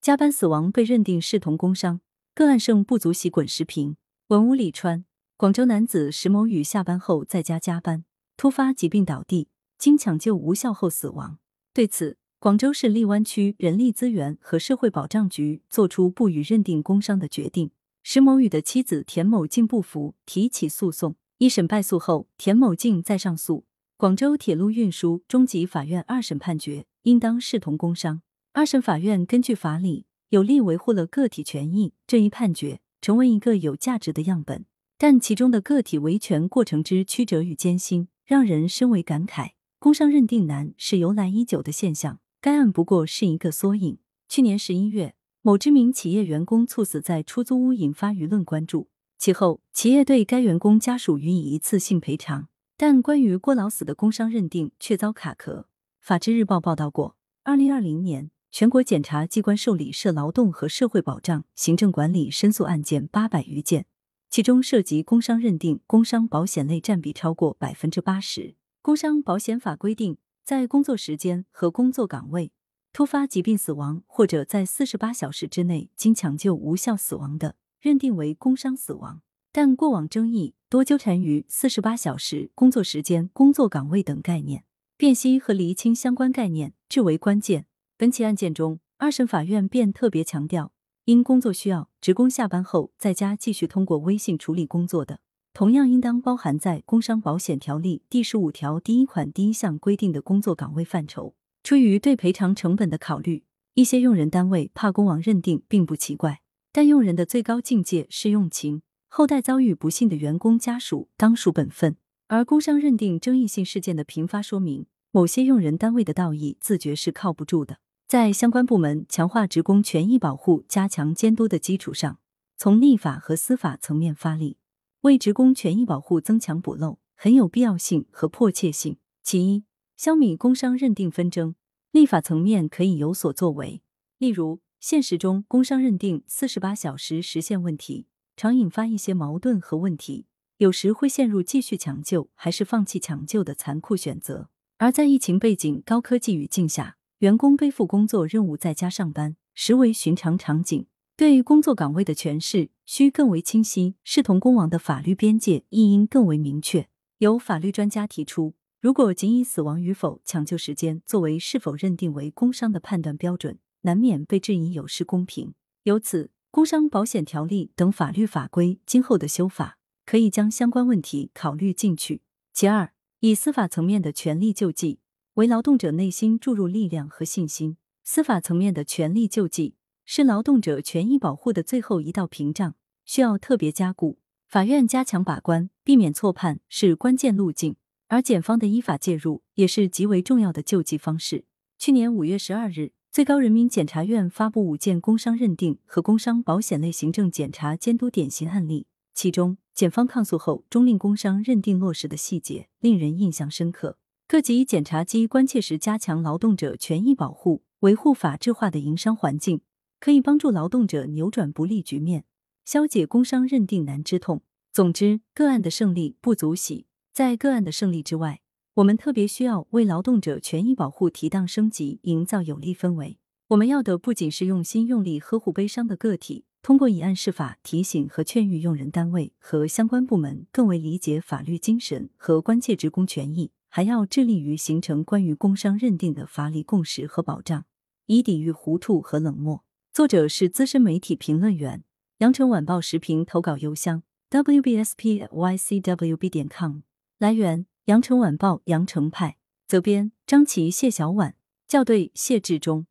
加班死亡被认定视同工伤，个案剩不足喜滚石屏。文武里川，广州男子石某宇下班后在家加班，突发疾病倒地，经抢救无效后死亡。对此，广州市荔湾区人力资源和社会保障局作出不予认定工伤的决定。石某宇的妻子田某静不服，提起诉讼。一审败诉后，田某静再上诉。广州铁路运输中级法院二审判决，应当视同工伤。二审法院根据法理，有力维护了个体权益。这一判决成为一个有价值的样本，但其中的个体维权过程之曲折与艰辛，让人深为感慨。工伤认定难是由来已久的现象，该案不过是一个缩影。去年十一月，某知名企业员工猝死在出租屋，引发舆论关注。其后，企业对该员工家属予以一次性赔偿。但关于过劳死的工伤认定却遭卡壳。法制日报报道过，二零二零年全国检察机关受理涉劳动和社会保障、行政管理申诉案件八百余件，其中涉及工伤认定、工伤保险类占比超过百分之八十。工伤保险法规定，在工作时间和工作岗位突发疾病死亡，或者在四十八小时之内经抢救无效死亡的，认定为工伤死亡。但过往争议多纠缠于四十八小时、工作时间、工作岗位等概念，辨析和厘清相关概念至为关键。本起案件中，二审法院便特别强调，因工作需要，职工下班后在家继续通过微信处理工作的，同样应当包含在《工伤保险条例》第十五条第一款第一项规定的工作岗位范畴。出于对赔偿成本的考虑，一些用人单位怕工亡认定并不奇怪，但用人的最高境界是用情。后代遭遇不幸的员工家属当属本分，而工伤认定争议性事件的频发，说明某些用人单位的道义自觉是靠不住的。在相关部门强化职工权益保护、加强监督的基础上，从立法和司法层面发力，为职工权益保护增强补漏，很有必要性和迫切性。其一，消弭工伤认定纷争，立法层面可以有所作为。例如，现实中工伤认定四十八小时实现问题。常引发一些矛盾和问题，有时会陷入继续抢救还是放弃抢救的残酷选择。而在疫情背景、高科技语境下，员工背负工作任务在家上班，实为寻常场景。对工作岗位的诠释需更为清晰，视同工亡的法律边界亦应更为明确。有法律专家提出，如果仅以死亡与否、抢救时间作为是否认定为工伤的判断标准，难免被质疑有失公平。由此。工伤保险条例等法律法规今后的修法，可以将相关问题考虑进去。其二，以司法层面的权利救济，为劳动者内心注入力量和信心。司法层面的权利救济是劳动者权益保护的最后一道屏障，需要特别加固。法院加强把关，避免错判是关键路径，而检方的依法介入也是极为重要的救济方式。去年五月十二日。最高人民检察院发布五件工伤认定和工伤保险类行政检查监督典型案例，其中检方抗诉后终令工伤认定落实的细节令人印象深刻。各级检察机关切实加强劳动者权益保护，维护法治化的营商环境，可以帮助劳动者扭转不利局面，消解工伤认定难之痛。总之，个案的胜利不足喜，在个案的胜利之外。我们特别需要为劳动者权益保护提档升级，营造有利氛围。我们要的不仅是用心用力呵护悲伤的个体，通过以案释法，提醒和劝喻用人单位和相关部门更为理解法律精神和关切职工权益，还要致力于形成关于工伤认定的法理共识和保障，以抵御糊涂和冷漠。作者是资深媒体评论员，羊城晚报时评投稿邮箱：wbspycwb 点 com。来源。羊城晚报羊城派责编张琪谢小婉校对谢志忠